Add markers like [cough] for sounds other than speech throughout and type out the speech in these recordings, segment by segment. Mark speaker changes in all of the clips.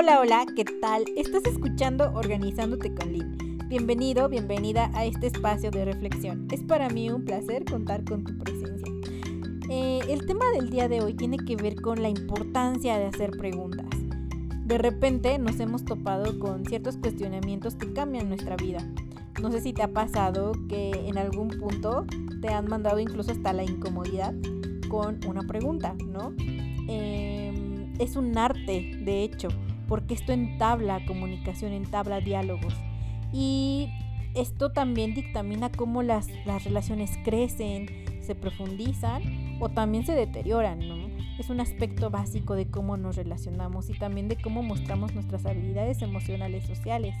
Speaker 1: Hola, hola, ¿qué tal? Estás escuchando Organizándote con Lynn. Bienvenido, bienvenida a este espacio de reflexión. Es para mí un placer contar con tu presencia. Eh, el tema del día de hoy tiene que ver con la importancia de hacer preguntas. De repente nos hemos topado con ciertos cuestionamientos que cambian nuestra vida. No sé si te ha pasado que en algún punto te han mandado incluso hasta la incomodidad con una pregunta, ¿no? Em, es un arte, de hecho, porque esto entabla comunicación, entabla diálogos. Y esto también dictamina cómo las, las relaciones crecen, se profundizan o también se deterioran, ¿no? Es un aspecto básico de cómo nos relacionamos y también de cómo mostramos nuestras habilidades emocionales sociales.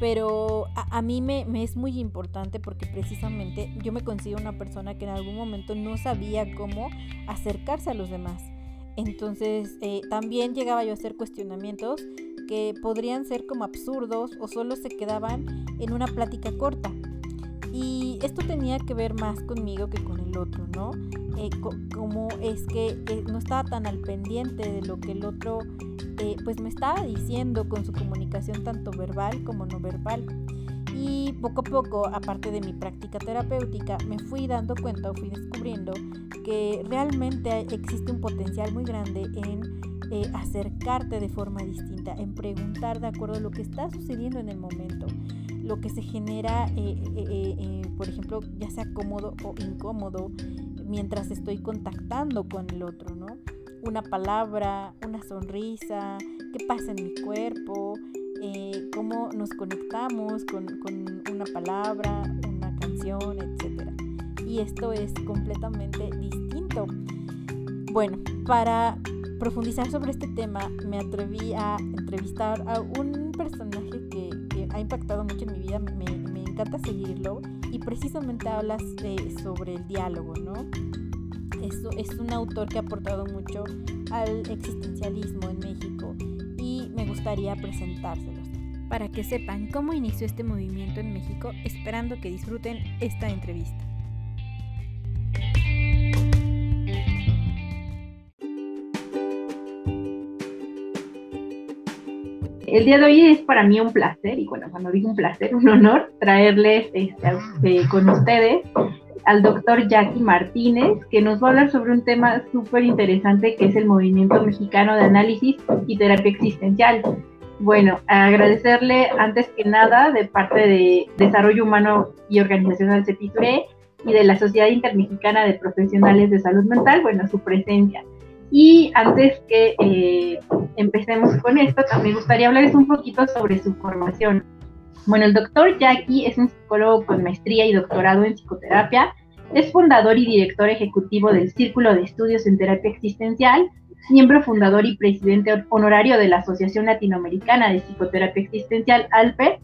Speaker 1: Pero a, mí me, me, es muy importante porque precisamente yo me considero una persona que en algún momento no sabía cómo acercarse a los demás. Entonces eh, también llegaba yo a hacer cuestionamientos que podrían ser como absurdos o solo se quedaban en una plática corta. Y esto tenía que ver más conmigo que con el otro, ¿no? Eh, como es que eh, no estaba tan al pendiente de lo que el otro pues me estaba diciendo con su comunicación tanto verbal como no verbal. Y poco a poco, aparte de mi práctica terapéutica, me fui dando cuenta o fui descubriendo que realmente existe un potencial muy grande en eh, acercarte de forma distinta, en preguntar de acuerdo a lo que está sucediendo en el momento, lo que se genera, eh, eh, por ejemplo, ya sea cómodo o incómodo, mientras estoy contactando con el otro, ¿no? Una palabra, una sonrisa, qué pasa en mi cuerpo, eh, cómo nos conectamos con, una palabra, una canción, etc. Y esto es completamente distinto. Bueno, para profundizar sobre este tema, me atreví a entrevistar a un personaje que, ha impactado mucho en mi vida, me, encanta seguirlo, y precisamente hablas sobre el diálogo, ¿no? Es, es un autor que ha aportado mucho al existencialismo en México y me gustaría presentárselos para que sepan cómo inició este movimiento en México, esperando que disfruten esta entrevista.
Speaker 2: El día de hoy es para mí un placer, y bueno, cuando digo un placer, un honor, traerles este, con ustedes al doctor Jackie Martínez, que nos va a hablar sobre un tema súper interesante que es el movimiento mexicano de análisis y terapia existencial. Bueno, agradecerle antes que nada de parte de Desarrollo Humano y Organizacional CEPITURE y de la Sociedad Intermexicana de Profesionales de Salud Mental, bueno, su presencia. Y antes que eh, empecemos con esto, también gustaría hablarles un poquito sobre su formación. Bueno, el doctor Jackie es un psicólogo con maestría y doctorado en psicoterapia, es fundador y director ejecutivo del Círculo de Estudios en Terapia Existencial, miembro fundador y presidente honorario de la Asociación Latinoamericana de Psicoterapia Existencial, ALPE,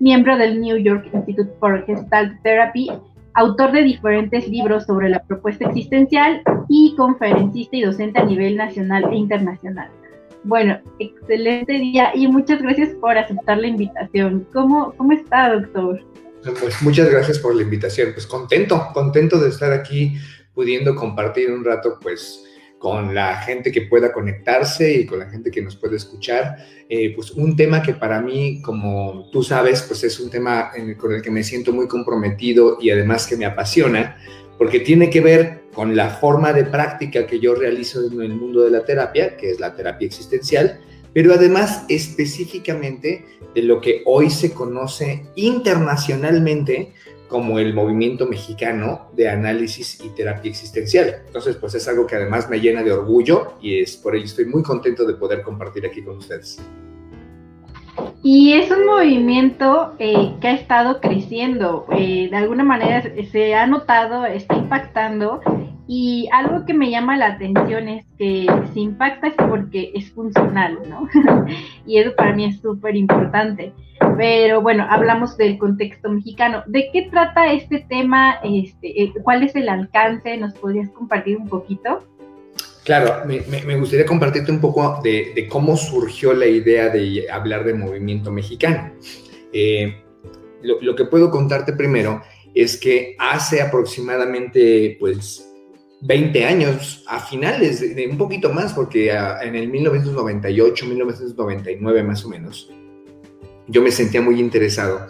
Speaker 2: miembro del New York Institute for Gestalt Therapy, autor de diferentes libros sobre la propuesta existencial y conferencista y docente a nivel nacional e internacional. Bueno, excelente día y muchas gracias por aceptar la invitación. ¿Cómo, cómo está, doctor?
Speaker 3: Pues muchas gracias por la invitación. Pues contento, contento de estar aquí pudiendo compartir un rato, pues, con la gente que pueda conectarse y con la gente que nos puede escuchar. Eh, pues un tema que para mí, como tú sabes, pues es un tema con el que me siento muy comprometido y además que me apasiona, porque tiene que ver con la forma de práctica que yo realizo en el mundo de la terapia, que es la terapia existencial, pero además específicamente de lo que hoy se conoce internacionalmente como el movimiento mexicano de análisis y terapia existencial. Entonces, pues es algo que además me llena de orgullo y es por ello estoy muy contento de poder compartir aquí con ustedes.
Speaker 2: Y es un movimiento eh, que ha estado creciendo, eh, de alguna manera se ha notado, está impactando y algo que me llama la atención es que se impacta es porque es funcional, ¿no? [laughs] y eso para mí es súper importante. Pero bueno, hablamos del contexto mexicano. ¿De qué trata este tema? Este, eh, ¿Cuál es el alcance? ¿Nos podrías compartir un poquito?
Speaker 3: Claro, me, gustaría compartirte un poco de, cómo surgió la idea de hablar de movimiento mexicano. Eh, lo, que puedo contarte primero es que hace aproximadamente, pues, 20 años, a finales, de, un poquito más, porque en el 1998, 1999 más o menos, yo me sentía muy interesado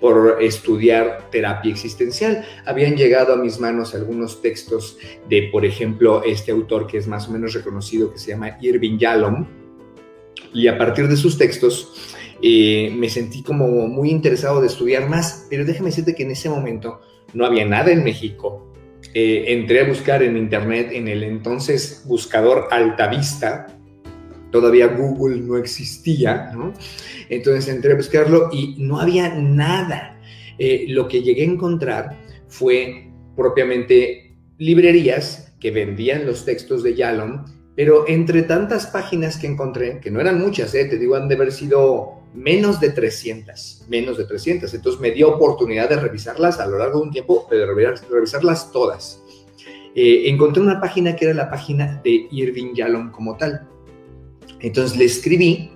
Speaker 3: por estudiar terapia existencial. Habían llegado a mis manos algunos textos de, por ejemplo, este autor que es más o menos reconocido, que se llama Irving Yalom, y a partir de sus textos eh, me sentí como muy interesado de estudiar más, pero déjame decirte que en ese momento no había nada en México. Eh, entré a buscar en internet en el entonces buscador Altavista, todavía Google no existía, ¿no? Entonces entré a buscarlo y no había nada. Eh, lo que llegué a encontrar fue propiamente librerías que vendían los textos de Yalom, pero entre tantas páginas que encontré, que no eran muchas, ¿eh? te digo, han de haber sido menos de 300, menos de 300. Entonces me dio oportunidad de revisarlas a lo largo de un tiempo, de revisarlas todas. Eh, encontré una página que era la página de Irving Yalom como tal. Entonces le escribí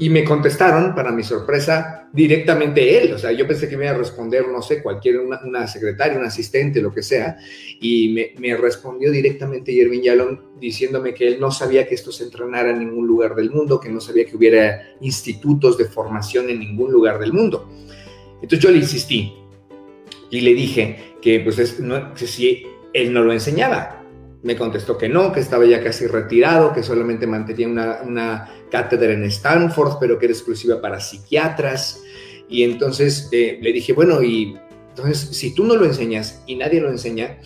Speaker 3: y me contestaron, para mi sorpresa, directamente él. O sea, yo pensé que me iba a responder, no sé, cualquier, una, secretaria, un asistente, lo que sea. Y me, respondió directamente Irving Yalom diciéndome que él no sabía que esto se entrenara en ningún lugar del mundo, que no sabía que hubiera institutos de formación en ningún lugar del mundo. Entonces yo le insistí y le dije que, pues, es, no, que si él no lo enseñaba, me contestó que no, que estaba ya casi retirado, que solamente mantenía una, cátedra en Stanford, pero que era exclusiva para psiquiatras. Y entonces eh, le dije, bueno, y entonces si tú no lo enseñas y nadie lo enseña,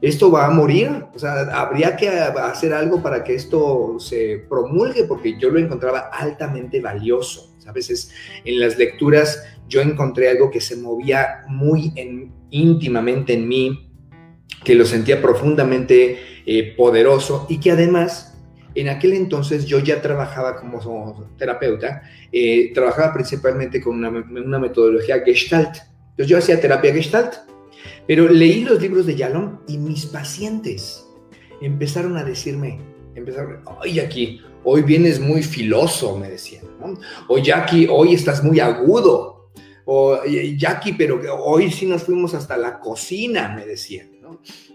Speaker 3: esto va a morir. O sea, habría que hacer algo para que esto se promulgue, porque yo lo encontraba altamente valioso. A veces en las lecturas yo encontré algo que se movía muy íntimamente en mí, que lo sentía profundamente eh, poderoso y que además en aquel entonces yo ya trabajaba como terapeuta, eh, trabajaba principalmente con una, una, metodología gestalt. Entonces yo hacía terapia gestalt, pero leí los libros de Yalom y mis pacientes empezaron a decirme, empezaron, oye aquí, hoy vienes muy filoso, me decían, ¿no? o Jackie, hoy estás muy agudo, o Jackie, pero hoy sí nos fuimos hasta la cocina, me decían.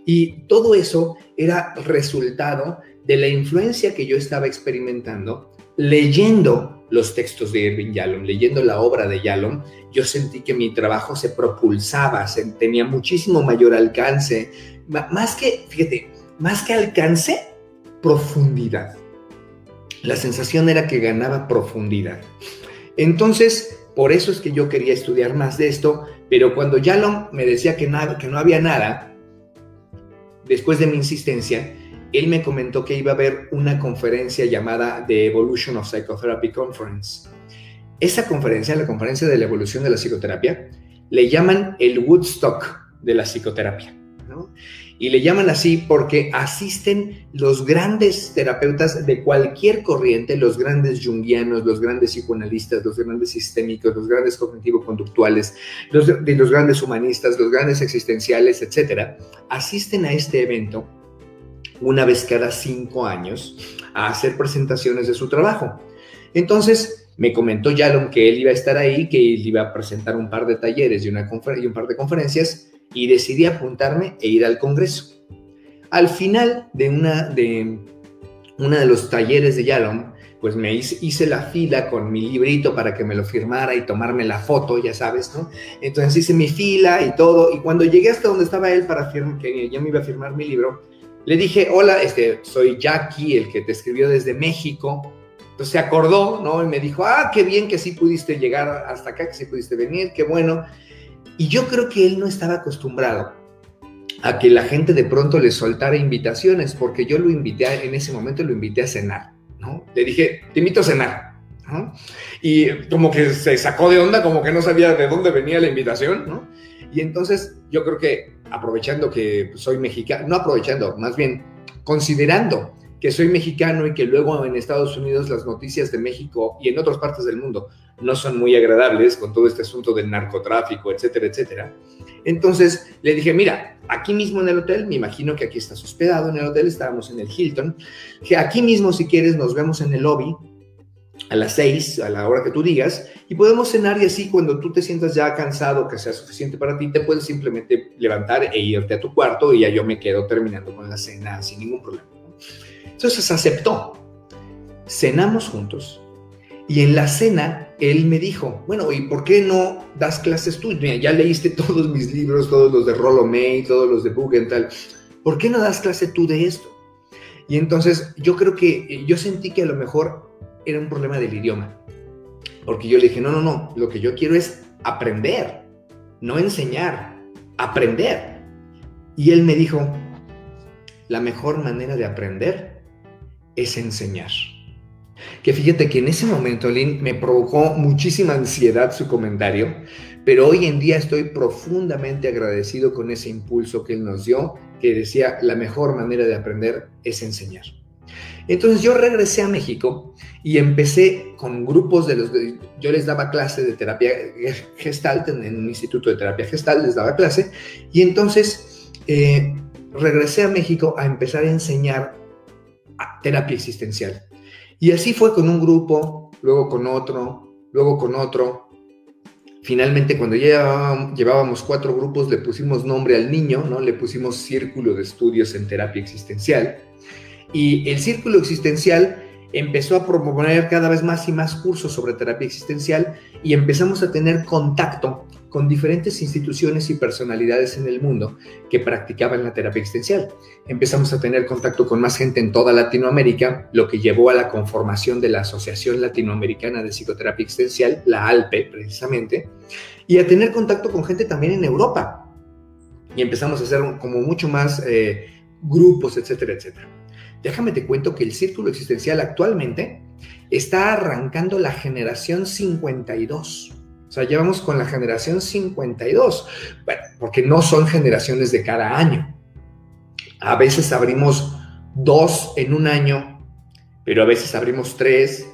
Speaker 3: Y todo eso era resultado de la influencia que yo estaba experimentando leyendo los textos de Irving Yalom, leyendo la obra de Yalom, yo sentí que mi trabajo se propulsaba, tenía muchísimo mayor alcance, más que, fíjate, más que alcance, profundidad. La sensación era que ganaba profundidad. Entonces, por eso es que yo quería estudiar más de esto, pero cuando Yalom me decía que, no había nada, después de mi insistencia, él me comentó que iba a haber una conferencia llamada The Evolution of Psychotherapy Conference. Esa conferencia, la conferencia de la evolución de la psicoterapia, le llaman el Woodstock de la psicoterapia. Y le llaman así porque asisten los grandes terapeutas de cualquier corriente, los grandes junguianos, los grandes psicoanalistas, los grandes sistémicos, los grandes cognitivo-conductuales, los, los grandes humanistas, los grandes existenciales, etcétera, asisten a este evento una vez cada cinco años a hacer presentaciones de su trabajo. Entonces, me comentó Yalom que él iba a estar ahí, que él iba a presentar un par de talleres y, una y un par de conferencias y decidí apuntarme e ir al Congreso. Al final de una de, una de los talleres de Yalom, pues me hice, la fila con mi librito para que me lo firmara y tomarme la foto, ya sabes, ¿no? Entonces hice mi fila y todo, y cuando llegué hasta donde estaba él para firmar, que ya me iba a firmar mi libro, le dije, hola, este, soy Jackie, el que te escribió desde México. Entonces se acordó, ¿no? Y me dijo, ah, qué bien que sí pudiste llegar hasta acá, que sí pudiste venir, qué bueno. Y yo creo que él no estaba acostumbrado a que la gente de pronto le soltara invitaciones, porque yo lo invité, a, en ese momento lo invité a cenar, ¿no? Le dije, te invito a cenar, ¿no? Y como que se sacó de onda, como que no sabía de dónde venía la invitación, ¿no? Y entonces yo creo que aprovechando que soy mexicano, no aprovechando, más bien considerando que soy mexicano y que luego en Estados Unidos las noticias de México y en otras partes del mundo no son muy agradables con todo este asunto del narcotráfico, etcétera, etcétera. Entonces le dije, mira, aquí mismo en el hotel, me imagino que aquí estás hospedado en el hotel, estábamos en el Hilton, que aquí mismo si quieres nos vemos en el lobby a las seis, a la hora que tú digas, y podemos cenar y así cuando tú te sientas ya cansado, que sea suficiente para ti, te puedes simplemente levantar e irte a tu cuarto y ya yo me quedo terminando con la cena sin ningún problema. Entonces aceptó. Cenamos juntos y en la cena él me dijo, bueno, ¿y por qué no das clases tú? ya leíste [laughs] todos mis libros, todos los de Rollo May, todos los de Bugenthal. ¿Por qué no das clase tú de esto? Y entonces yo creo que yo sentí que a lo mejor era un problema del idioma. Porque yo le dije, no, no, no, lo que yo quiero es aprender, no enseñar, aprender. Y él me dijo, la mejor manera de aprender es enseñar. Que fíjate que en ese momento, Lynn, me provocó muchísima ansiedad su comentario, pero hoy en día estoy profundamente agradecido con ese impulso que él nos dio, que decía, la mejor manera de aprender es enseñar. Entonces yo regresé a México y empecé con grupos de los... yo les daba clase de terapia gestalt en, un instituto de terapia gestalt, les daba clase, y entonces eh, regresé a México a empezar a enseñar terapia existencial. Y así fue con un grupo, luego con otro, luego con otro. Finalmente, cuando ya llevábamos cuatro grupos, le pusimos nombre al niño, ¿no? Le pusimos Círculo de Estudios en Terapia Existencial. Y el Círculo Existencial empezó a promover cada vez más y más cursos sobre terapia existencial y empezamos a tener contacto con diferentes instituciones y personalidades en el mundo que practicaban la terapia existencial. Empezamos a tener contacto con más gente en toda Latinoamérica, lo que llevó a la conformación de la Asociación Latinoamericana de Psicoterapia Existencial, la ALPE precisamente, y a tener contacto con gente también en Europa. Y empezamos a hacer como mucho más eh, grupos, etcétera, etcétera. Déjame te cuento que el círculo existencial actualmente está arrancando la generación 52. Sea, llevamos con la generación 52, bueno, porque no son generaciones de cada año. A veces abrimos dos en un año, pero a veces abrimos tres,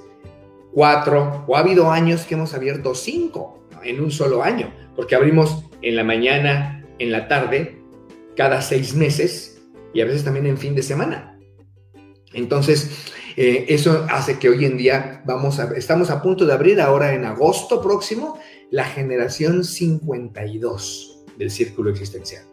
Speaker 3: cuatro, o ha habido años que hemos abierto cinco en un solo año, porque abrimos en la mañana, en la tarde, cada seis meses y a veces también en fin de semana. Entonces, eh, eso hace que hoy en día vamos a, estamos a punto de abrir ahora en agosto próximo la generación 52 del círculo existencial.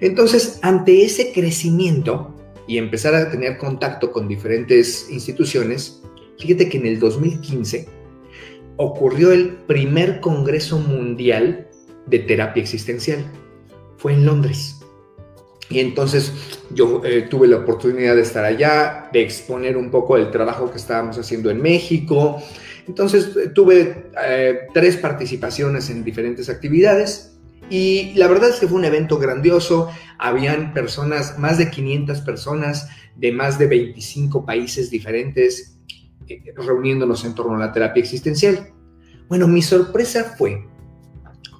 Speaker 3: Entonces, ante ese crecimiento y empezar a tener contacto con diferentes instituciones, fíjate que en el 2015 ocurrió el primer Congreso Mundial de Terapia Existencial. Fue en Londres. Y entonces yo eh, tuve la oportunidad de estar allá, de exponer un poco el trabajo que estábamos haciendo en México. Entonces eh, tuve eh, tres participaciones en diferentes actividades y la verdad es que fue un evento grandioso. Habían personas, más de 500 personas de más de 25 países diferentes reuniéndonos en torno a la terapia existencial. Bueno, mi sorpresa fue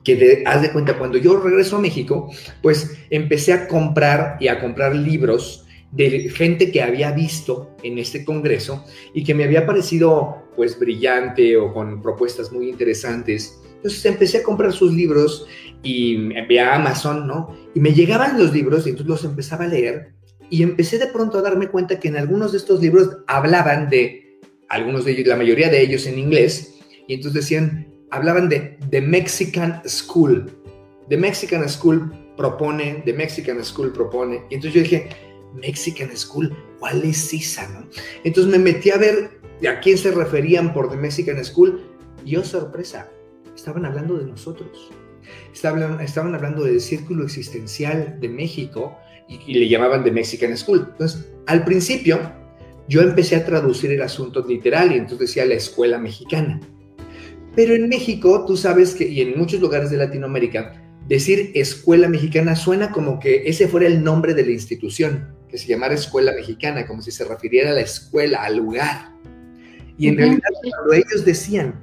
Speaker 3: que haz de cuenta, cuando yo regreso a México, pues empecé a comprar y a comprar libros de gente que había visto en este congreso y que me había parecido pues brillante o con propuestas muy interesantes. Entonces empecé a comprar sus libros y me a Amazon, ¿no? Y me llegaban los libros y entonces los empezaba a leer y empecé de pronto a darme cuenta que en algunos de estos libros hablaban de, algunos de ellos, la mayoría de ellos en inglés, y entonces decían, hablaban de The Mexican School. The Mexican School propone, The Mexican School propone. Y entonces yo dije, Mexican School, ¿cuál es esa? No? Entonces me metí a ver a quién se referían por The Mexican School. Y oh, sorpresa, estaban hablando de nosotros. Estaban, estaban hablando del círculo existencial de México y, y le llamaban The Mexican School. Entonces, al principio, yo empecé a traducir el asunto literal y entonces decía la escuela mexicana. Pero en México, tú sabes que, y en muchos lugares de Latinoamérica, decir escuela mexicana suena como que ese fuera el nombre de la institución, que se llamara escuela mexicana, como si se refiriera a la escuela, al lugar. Y en realidad, cuando ellos decían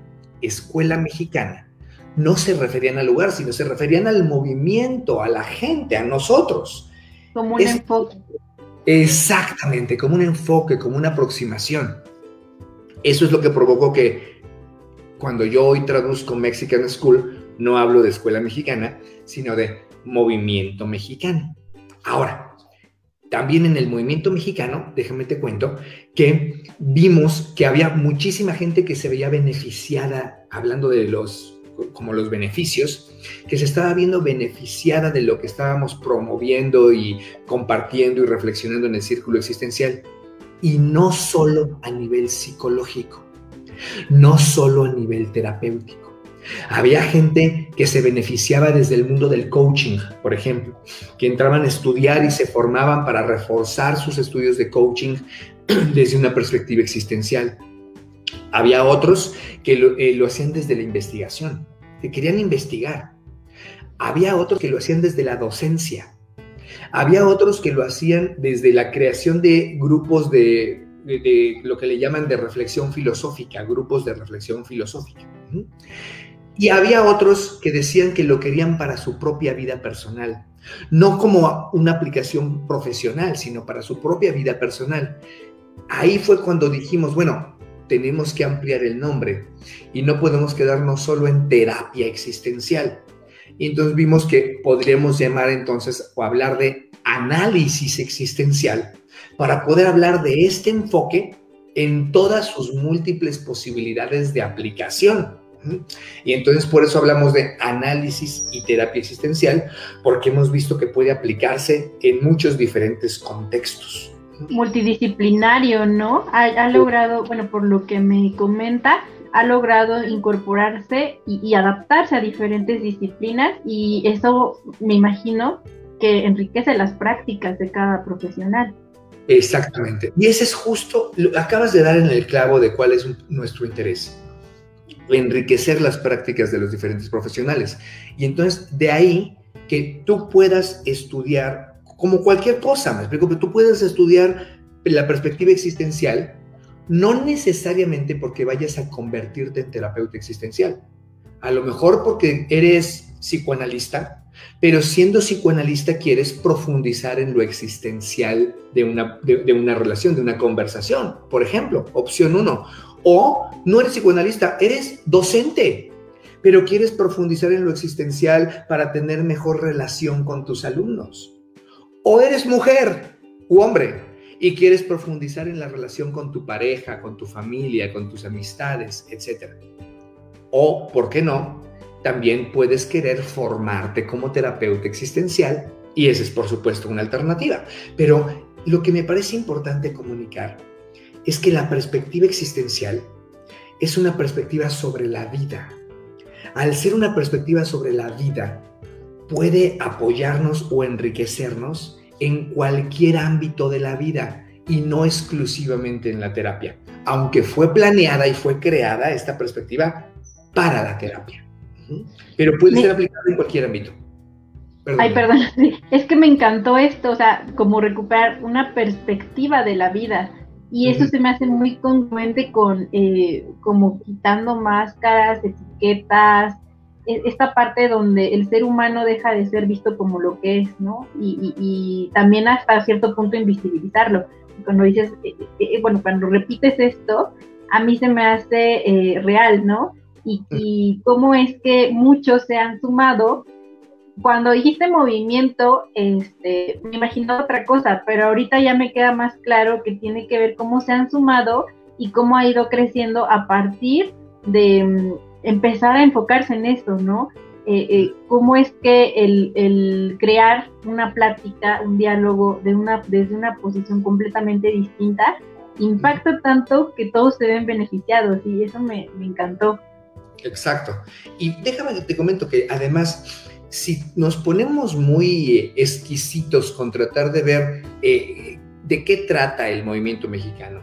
Speaker 3: escuela mexicana, no se referían al lugar, sino se referían al movimiento, a la gente, a nosotros.
Speaker 2: Como un enfoque.
Speaker 3: Exactamente, como un enfoque, como una aproximación. Eso es lo que provocó que cuando yo hoy traduzco Mexican School, no hablo de escuela mexicana, sino de movimiento mexicano. Ahora, también en el movimiento mexicano, déjame te cuento, que vimos que había muchísima gente que se veía beneficiada, hablando de los como los beneficios, que se estaba viendo beneficiada de lo que estábamos promoviendo y compartiendo y reflexionando en el círculo existencial. Y no solo a nivel psicológico, no solo a nivel terapéutico había gente que se beneficiaba desde el mundo del coaching, por ejemplo, que entraban a estudiar y se formaban para reforzar sus estudios de coaching [clears throat] desde una perspectiva existencial. Había otros que lo, eh, hacían desde la investigación, que querían investigar. Había otros que lo hacían desde la docencia. Había otros que lo hacían desde la creación de grupos de lo que le llaman de reflexión filosófica, grupos de reflexión filosófica. Y había otros que decían que lo querían para su propia vida personal, no como una aplicación profesional, sino para su propia vida personal. Ahí fue cuando dijimos, bueno, tenemos que ampliar el nombre y no podemos quedarnos solo en terapia existencial. Y entonces vimos que podríamos llamar entonces o hablar de análisis existencial para poder hablar de este enfoque en todas sus múltiples posibilidades de aplicación. Y entonces por eso hablamos de análisis y terapia existencial, porque hemos visto que puede aplicarse en muchos diferentes contextos.
Speaker 2: Multidisciplinario, ¿no? Ha, logrado, bueno, por lo que me comenta, ha logrado incorporarse y, adaptarse a diferentes disciplinas y eso me imagino que enriquece las prácticas de cada profesional.
Speaker 3: Exactamente. Y ese es justo, acabas de dar en el clavo de cuál es nuestro interés enriquecer las prácticas de los diferentes profesionales. Y entonces de ahí que tú puedas estudiar como cualquier cosa, me explico, que tú puedas estudiar la perspectiva existencial, no necesariamente porque vayas a convertirte en terapeuta existencial, a lo mejor porque eres psicoanalista, pero siendo psicoanalista quieres profundizar en lo existencial de una, de una relación, de una conversación. Por ejemplo, opción uno, o no eres psicoanalista, eres docente, pero quieres profundizar en lo existencial para tener mejor relación con tus alumnos. O eres mujer u hombre y quieres profundizar en la relación con tu pareja, con tu familia, con tus amistades, etc. O, ¿por qué no? También puedes querer formarte como terapeuta existencial y esa es por supuesto una alternativa. Pero lo que me parece importante comunicar es que la perspectiva existencial es una perspectiva sobre la vida. Al ser una perspectiva sobre la vida, puede apoyarnos o enriquecernos en cualquier ámbito de la vida y no exclusivamente en la terapia, aunque fue planeada y fue creada esta perspectiva para la terapia. Pero puede ser aplicada en cualquier ámbito.
Speaker 2: Ay, perdón, [laughs] es que me encantó esto, o sea, como recuperar una perspectiva de la vida, y eso se me hace muy congruente con eh, como quitando máscaras, etiquetas, e, esta parte donde el ser humano deja de ser visto como lo que es, ¿no? Y, también hasta cierto punto invisibilizarlo. Cuando dices, eh, eh, bueno, cuando repites esto, a mí se me hace real, ¿no? Y, y cómo es que muchos se han sumado cuando dijiste movimiento, este, me imaginaba otra cosa, pero ahorita ya me queda más claro que tiene que ver cómo se han sumado y cómo ha ido creciendo a partir de mm, empezar a enfocarse en eso, ¿no? Eh, eh, cómo es que el, crear una plática, un diálogo de una, desde una posición completamente distinta, impacta tanto que todos se ven beneficiados y eso me, encantó.
Speaker 3: Exacto. Y déjame que te comento que además si nos ponemos muy exquisitos con tratar de ver eh, de qué trata el movimiento mexicano,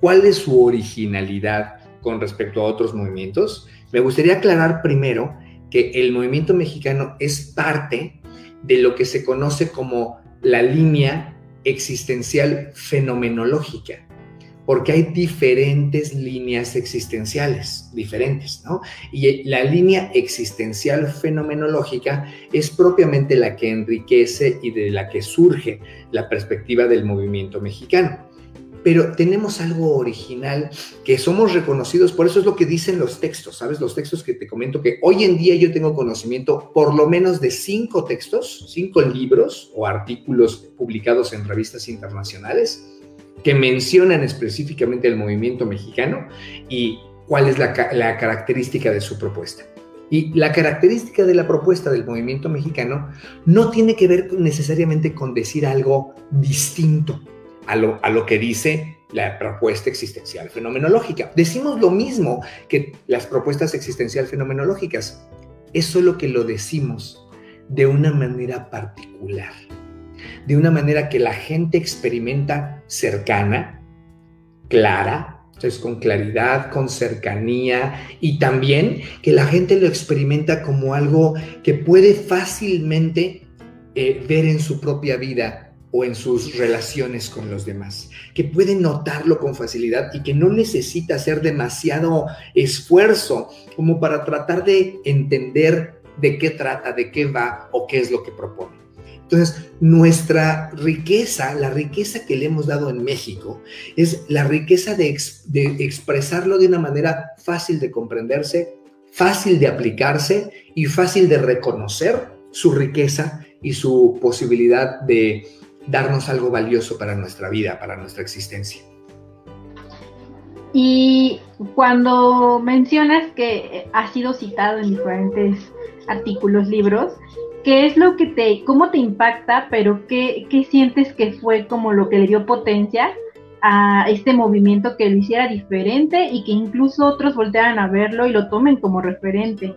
Speaker 3: cuál es su originalidad con respecto a otros movimientos, me gustaría aclarar primero que el movimiento mexicano es parte de lo que se conoce como la línea existencial fenomenológica porque hay diferentes líneas existenciales, diferentes, ¿no? Y la línea existencial fenomenológica es propiamente la que enriquece y de la que surge la perspectiva del movimiento mexicano. pero tenemos algo original que somos reconocidos, por eso es lo que dicen los textos, ¿sabes? Los textos que te comento que hoy en día yo tengo conocimiento por lo menos de cinco textos, cinco libros o artículos publicados en revistas internacionales que mencionan específicamente el movimiento mexicano y cuál es la, característica de su propuesta. Y la característica de la propuesta del movimiento mexicano no tiene que ver necesariamente con decir algo distinto a lo, a lo que dice la propuesta existencial fenomenológica. Decimos lo mismo que las propuestas existencial fenomenológicas, es solo que lo decimos de una manera particular, de una manera que la gente experimenta cercana, clara, entonces, con claridad, con cercanía y también que la gente lo experimenta como algo que puede fácilmente eh, ver en su propia vida o en sus relaciones con los demás, que puede notarlo con facilidad y que no necesita hacer demasiado esfuerzo como para tratar de entender de qué trata, de qué va o qué es lo que propone. Entonces, nuestra riqueza, la riqueza que le hemos dado en México, es la riqueza de, expresarlo de una manera fácil de comprenderse, fácil de aplicarse y fácil de reconocer su riqueza y su posibilidad de darnos algo valioso para nuestra vida, para nuestra existencia.
Speaker 2: Y cuando mencionas que ha sido citado en diferentes artículos, libros, ¿qué es lo que te, cómo te impacta, pero qué, qué sientes que fue como lo que le dio potencia a este movimiento que lo hiciera diferente y que incluso otros voltearan a verlo y lo tomen como referente?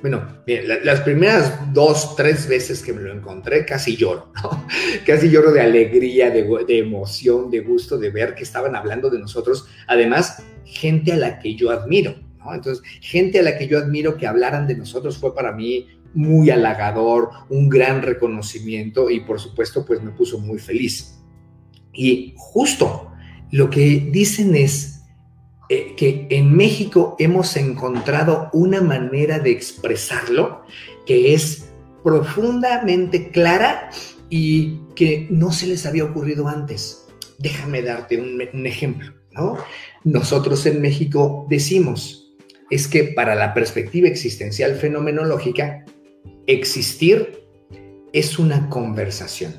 Speaker 3: Bueno, bien, las primeras dos, tres veces que me lo encontré, casi lloro, ¿no? [laughs] Casi lloro de alegría, de, de, emoción, de gusto, de ver que estaban hablando de nosotros. Además, gente a la que yo admiro, ¿no? Entonces, gente a la que yo admiro que hablaran de nosotros fue para mí muy halagador, un gran reconocimiento y por supuesto pues me puso muy feliz. Y justo lo que dicen es eh, que en México hemos encontrado una manera de expresarlo que es profundamente clara y que no se les había ocurrido antes. Déjame darte un, un ejemplo, ¿no? Nosotros en México decimos, es que para la perspectiva existencial fenomenológica, Existir es una conversación.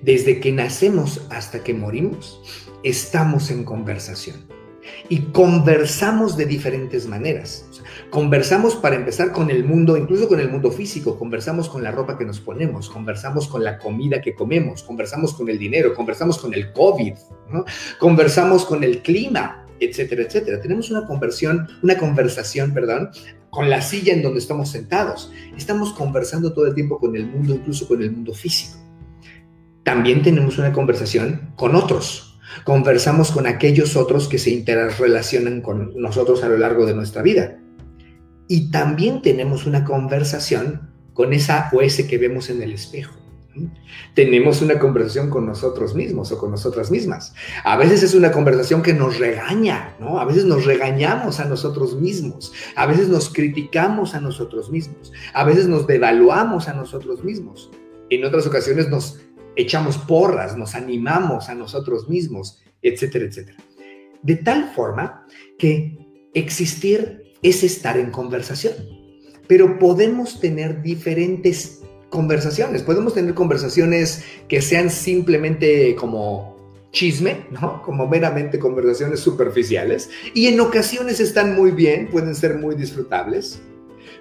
Speaker 3: Desde que nacemos hasta que morimos, estamos en conversación. Y conversamos de diferentes maneras. conversamos para empezar con el mundo, incluso con el mundo físico, conversamos con la ropa que nos ponemos, conversamos con la comida que comemos, conversamos con el dinero, conversamos con el COVID, conversamos con el clima, etcétera, etcétera. Tenemos una conversión, una conversación, perdón, con la silla en donde estamos sentados. Estamos conversando todo el tiempo con el mundo, incluso con el mundo físico. También tenemos una conversación con otros. Conversamos con aquellos otros que se interrelacionan con nosotros a lo largo de nuestra vida. Y también tenemos una conversación con esa o ese que vemos en el espejo. Tenemos una conversación con nosotros mismos o con nosotras mismas. A veces es una conversación que nos regaña, ¿no? A veces nos regañamos a nosotros mismos. A veces nos criticamos a nosotros mismos. A veces nos devaluamos a nosotros mismos. En otras ocasiones nos echamos porras, nos animamos a nosotros mismos, etcétera, etcétera. De tal forma que existir es estar en conversación. Pero podemos tener diferentes conversaciones. Podemos tener conversaciones que sean simplemente como chisme, ¿no? Como meramente conversaciones superficiales. Y en ocasiones están muy bien, pueden ser muy disfrutables.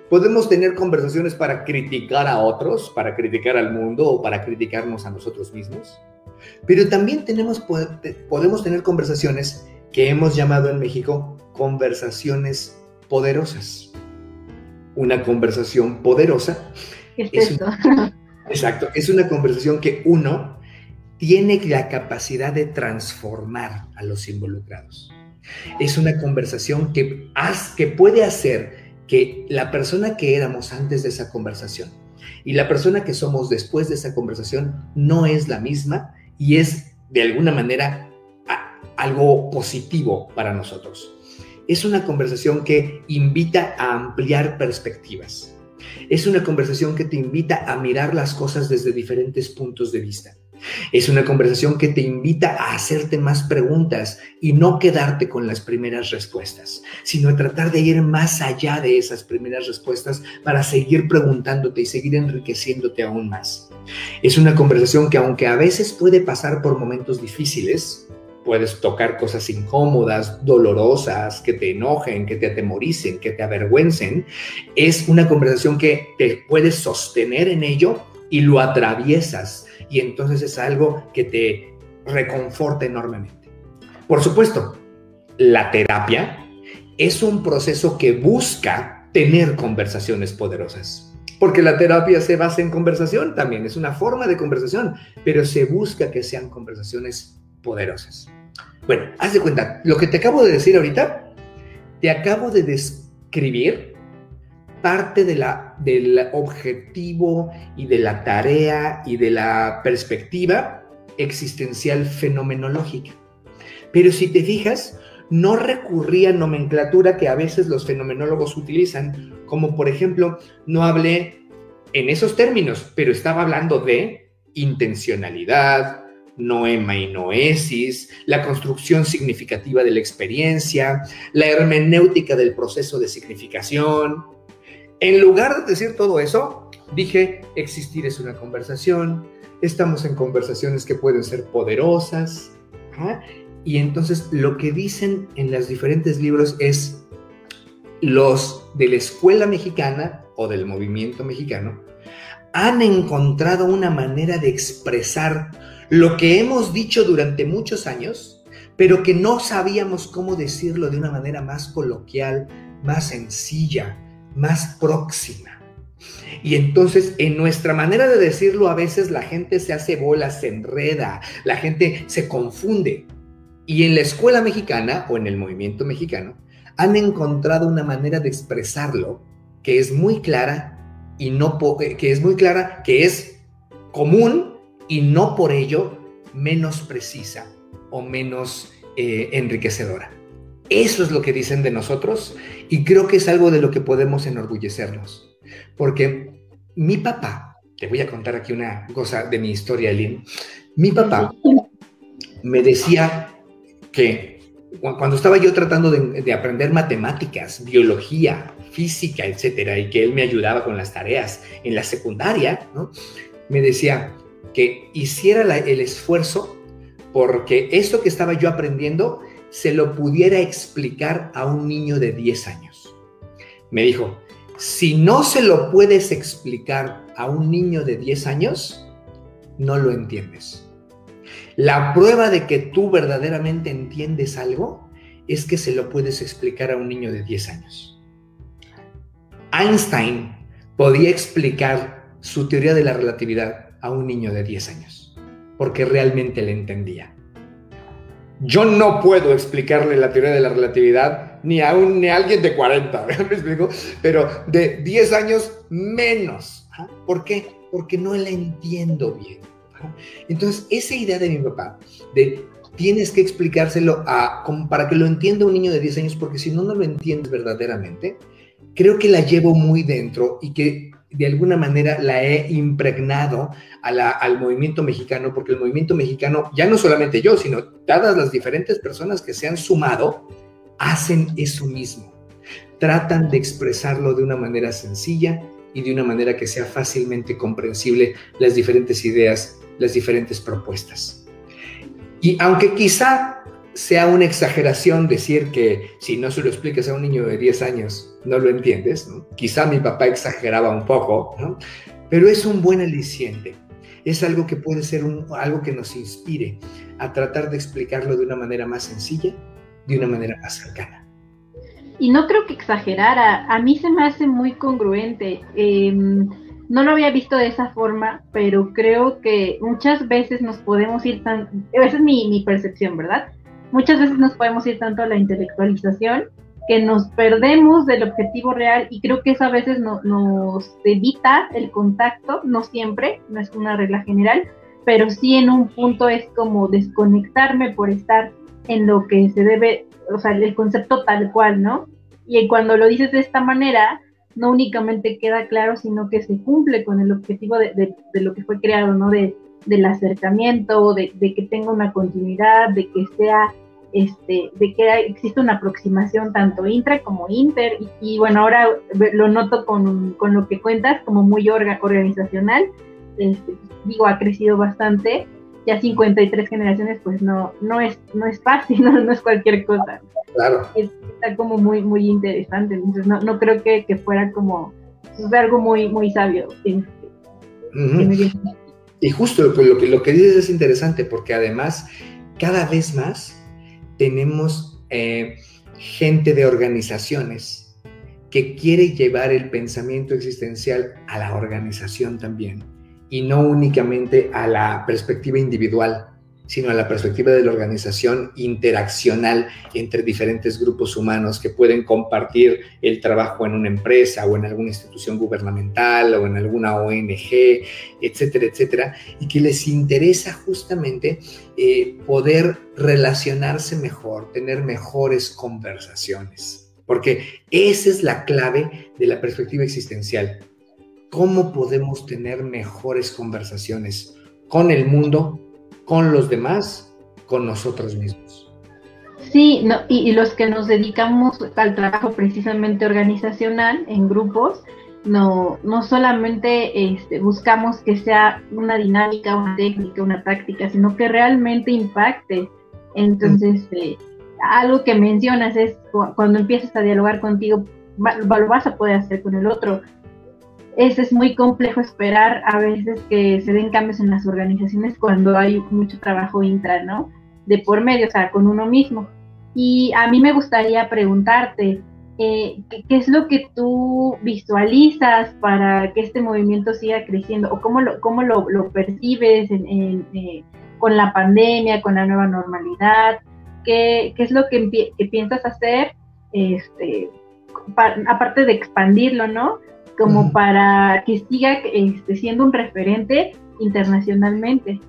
Speaker 3: Podemos tener conversaciones para criticar a otros, para criticar al mundo o para criticarnos a nosotros mismos. Pero también tenemos, podemos tener conversaciones que hemos llamado en México conversaciones poderosas. Una conversación poderosa [laughs] exacto, es una conversación que uno tiene la capacidad de transformar a los involucrados. Es una conversación que, que puede hacer que la persona que éramos antes de esa conversación y la persona que somos después de esa conversación no es la misma y es de alguna manera algo positivo para nosotros. Es una conversación que invita a ampliar perspectivas. Es una conversación que te invita a mirar las cosas desde diferentes puntos de vista. Es una conversación que te invita a hacerte más preguntas y no quedarte con las primeras respuestas, sino a tratar de ir más allá de esas primeras respuestas para seguir preguntándote y seguir enriqueciéndote aún más. Es una conversación que aunque a veces puede pasar por momentos difíciles, puedes tocar cosas incómodas, dolorosas, que te enojen, que te atemoricen, que te avergüencen, es una conversación que te puedes sostener en ello y lo atraviesas y entonces es algo que te reconforta enormemente. Por supuesto, la terapia es un proceso que busca tener conversaciones poderosas. Porque la terapia se basa en conversación también, es una forma de conversación, pero se busca que sean conversaciones poderosas. Bueno, haz de cuenta, lo que te acabo de decir ahorita, te acabo de describir parte del objetivo y de la tarea y de la perspectiva existencial fenomenológica. Pero si te fijas, no recurría a nomenclatura que a veces los fenomenólogos utilizan, como por ejemplo, no hablé en esos términos, pero estaba hablando de intencionalidad, noema y noesis, la construcción significativa de la experiencia, la hermenéutica del proceso de significación, en lugar de decir todo eso, dije, existir es una conversación, estamos en conversaciones que pueden ser poderosas. Y entonces lo que dicen en los diferentes libros es, los de la escuela mexicana o del movimiento mexicano han encontrado una manera de expresar lo que hemos dicho durante muchos años, pero que no sabíamos cómo decirlo de una manera más coloquial, más sencilla, más próxima. Y entonces en nuestra manera de decirlo a veces la gente se hace bola, se enreda, la gente se confunde. Y en la escuela mexicana o en el movimiento mexicano han encontrado una manera de expresarlo que es muy clara y no que es muy clara, que es común y no por ello menos precisa o menos eh, enriquecedora. Eso es lo que dicen de nosotros y creo que es algo de lo que podemos enorgullecernos. Porque mi papá, te voy a contar aquí una cosa de mi historia, Lynn. Mi papá me decía que cuando estaba yo tratando de, aprender matemáticas, biología, física, etcétera, y que él me ayudaba con las tareas en la secundaria, me decía que hiciera el esfuerzo porque esto que estaba yo aprendiendo se lo pudiera explicar a un niño de 10 años. Me dijo, si no se lo puedes explicar a un niño de 10 años, no lo entiendes. La prueba de que tú verdaderamente entiendes algo es que se lo puedes explicar a un niño de 10 años. Einstein podía explicar su teoría de la relatividad a un niño de 10 años, porque realmente le entendía. Yo no puedo explicarle la teoría de la relatividad ni a, un, ni alguien de 40, [laughs] ¿me? Pero de 10 años menos. ¿ah? ¿Por qué? Porque no la entiendo bien. Entonces, esa idea de mi papá, de tienes que explicárselo a, como para que lo entienda un niño de 10 años, porque si no, no lo entiendes verdaderamente, creo que la llevo muy dentro y que de alguna manera la he impregnado al movimiento mexicano, porque el movimiento mexicano, ya no solamente yo, sino todas las diferentes personas que se han sumado, hacen eso mismo. Tratan de expresarlo de una manera sencilla y de una manera que sea fácilmente comprensible las diferentes ideas, las diferentes propuestas. Y aunque quizá sea una exageración decir que si no se lo explicas a un niño de 10 años, no lo entiendes. Quizá mi papá exageraba un poco, pero es un buen aliciente. Es algo que puede ser algo que nos inspire a tratar de explicarlo de una manera más sencilla, de una manera más cercana.
Speaker 2: Y no creo que exagerara, a mí se me hace muy congruente. Em, no lo había visto de esa forma, pero creo que muchas veces nos podemos ir tan... Esa es mi, mi percepción, ¿verdad? Muchas veces nos podemos ir tanto a la intelectualización que nos perdemos del objetivo real y creo que eso a veces nos evita el contacto, no siempre, no es una regla general, pero sí en un punto es como desconectarme por estar en lo que se debe, o sea, el concepto tal cual, ¿no? Y cuando lo dices de esta manera, no únicamente queda claro, sino que se cumple con el objetivo de, de lo que fue creado, ¿no? De del acercamiento, de, que tenga una continuidad, de que sea, este, de que exista una aproximación tanto intra como inter, y, bueno, ahora lo noto con, lo que cuentas como muy organizacional, este, digo, ha crecido bastante, ya 53 generaciones, pues no, no es, no es fácil, [laughs] no, es cualquier cosa.
Speaker 3: Claro.
Speaker 2: está como muy, muy interesante, entonces no, no creo que, fuera como pues, algo muy, muy sabio.
Speaker 3: Este, y justo lo, que, lo que dices es interesante porque además cada vez más tenemos eh, gente de organizaciones que quiere llevar el pensamiento existencial a la organización también y no únicamente a la perspectiva individual, sino a la perspectiva de la organización interaccional entre diferentes grupos humanos que pueden compartir el trabajo en una empresa o en alguna institución gubernamental o en alguna ONG, etcétera, etcétera, y que les interesa justamente eh, poder relacionarse mejor, tener mejores conversaciones, porque esa es la clave de la perspectiva existencial. Cómo podemos tener mejores conversaciones con el mundo, con los demás, con nosotros mismos.
Speaker 2: Sí, y, los que nos dedicamos al trabajo precisamente organizacional en grupos, no, no solamente este, buscamos que sea una dinámica, una técnica, una táctica, sino que realmente impacte. Entonces, eh, algo que mencionas es cuando empiezas a dialogar contigo, lo vas a poder hacer con el otro es muy complejo esperar a veces que se den cambios en las organizaciones cuando hay mucho trabajo intra, ¿no? De por medio, o sea, con uno mismo. Y a mí me gustaría preguntarte, eh, ¿qué, es lo que tú visualizas para que este movimiento siga creciendo? ¿O cómo lo, cómo lo, percibes eh, con la pandemia, con la nueva normalidad? ¿Qué, qué es lo que, que piensas hacer? Este, aparte de expandirlo, ¿no? Como para que siga este, siendo un referente internacionalmente.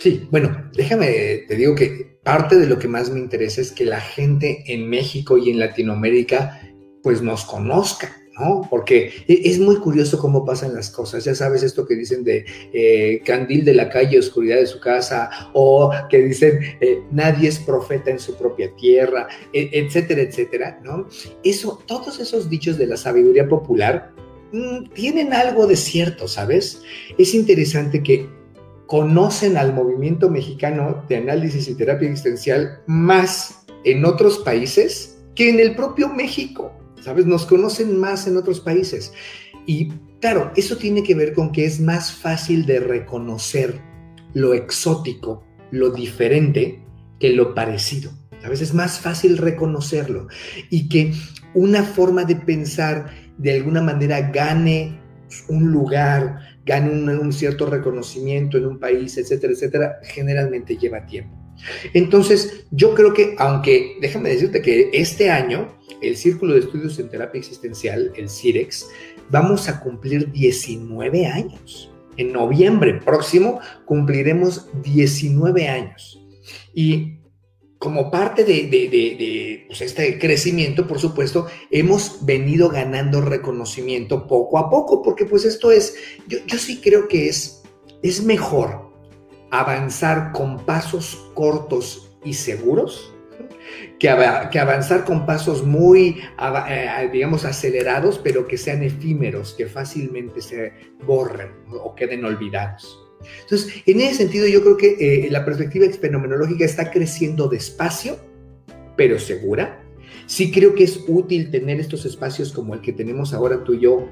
Speaker 3: Sí, bueno, déjame, te digo que parte de lo que más me interesa es que la gente en México y en Latinoamérica pues nos conozca, ¿no? Porque e, es muy curioso cómo pasan las cosas. Ya sabes esto que dicen de eh, candil de la calle, oscuridad de su casa, o que dicen eh, nadie es profeta en su propia tierra, e, etcétera, etcétera, ¿no? Eso, todos esos dichos de la sabiduría popular mm, tienen algo de cierto, ¿sabes? Es interesante que conocen al movimiento mexicano de análisis y terapia existencial más en otros países que en el propio México. ¿Sabes? Nos conocen más en otros países. Y claro, eso tiene que ver con que es más fácil de reconocer lo exótico, lo diferente, que lo parecido. A veces es más fácil reconocerlo y que una forma de pensar de alguna manera gane un lugar, gane un, un, cierto reconocimiento en un país, etcétera, etcétera, generalmente lleva tiempo. Entonces, yo creo que, aunque déjame decirte que este año el Círculo de Estudios en Terapia Existencial, el CIREX, vamos a cumplir 19 años. En noviembre próximo cumpliremos 19 años. Y como parte de, pues, este crecimiento, por supuesto, hemos venido ganando reconocimiento poco a poco, porque pues esto es, yo, yo sí creo que es, es mejor avanzar con pasos cortos y seguros que, avanzar con pasos muy, eh, digamos, acelerados, pero que sean efímeros, que fácilmente se borren o queden olvidados. Entonces, en ese sentido, yo creo que eh, la perspectiva fenomenológica está creciendo despacio, pero segura. Sí creo que es útil tener estos espacios como el que tenemos ahora tú y yo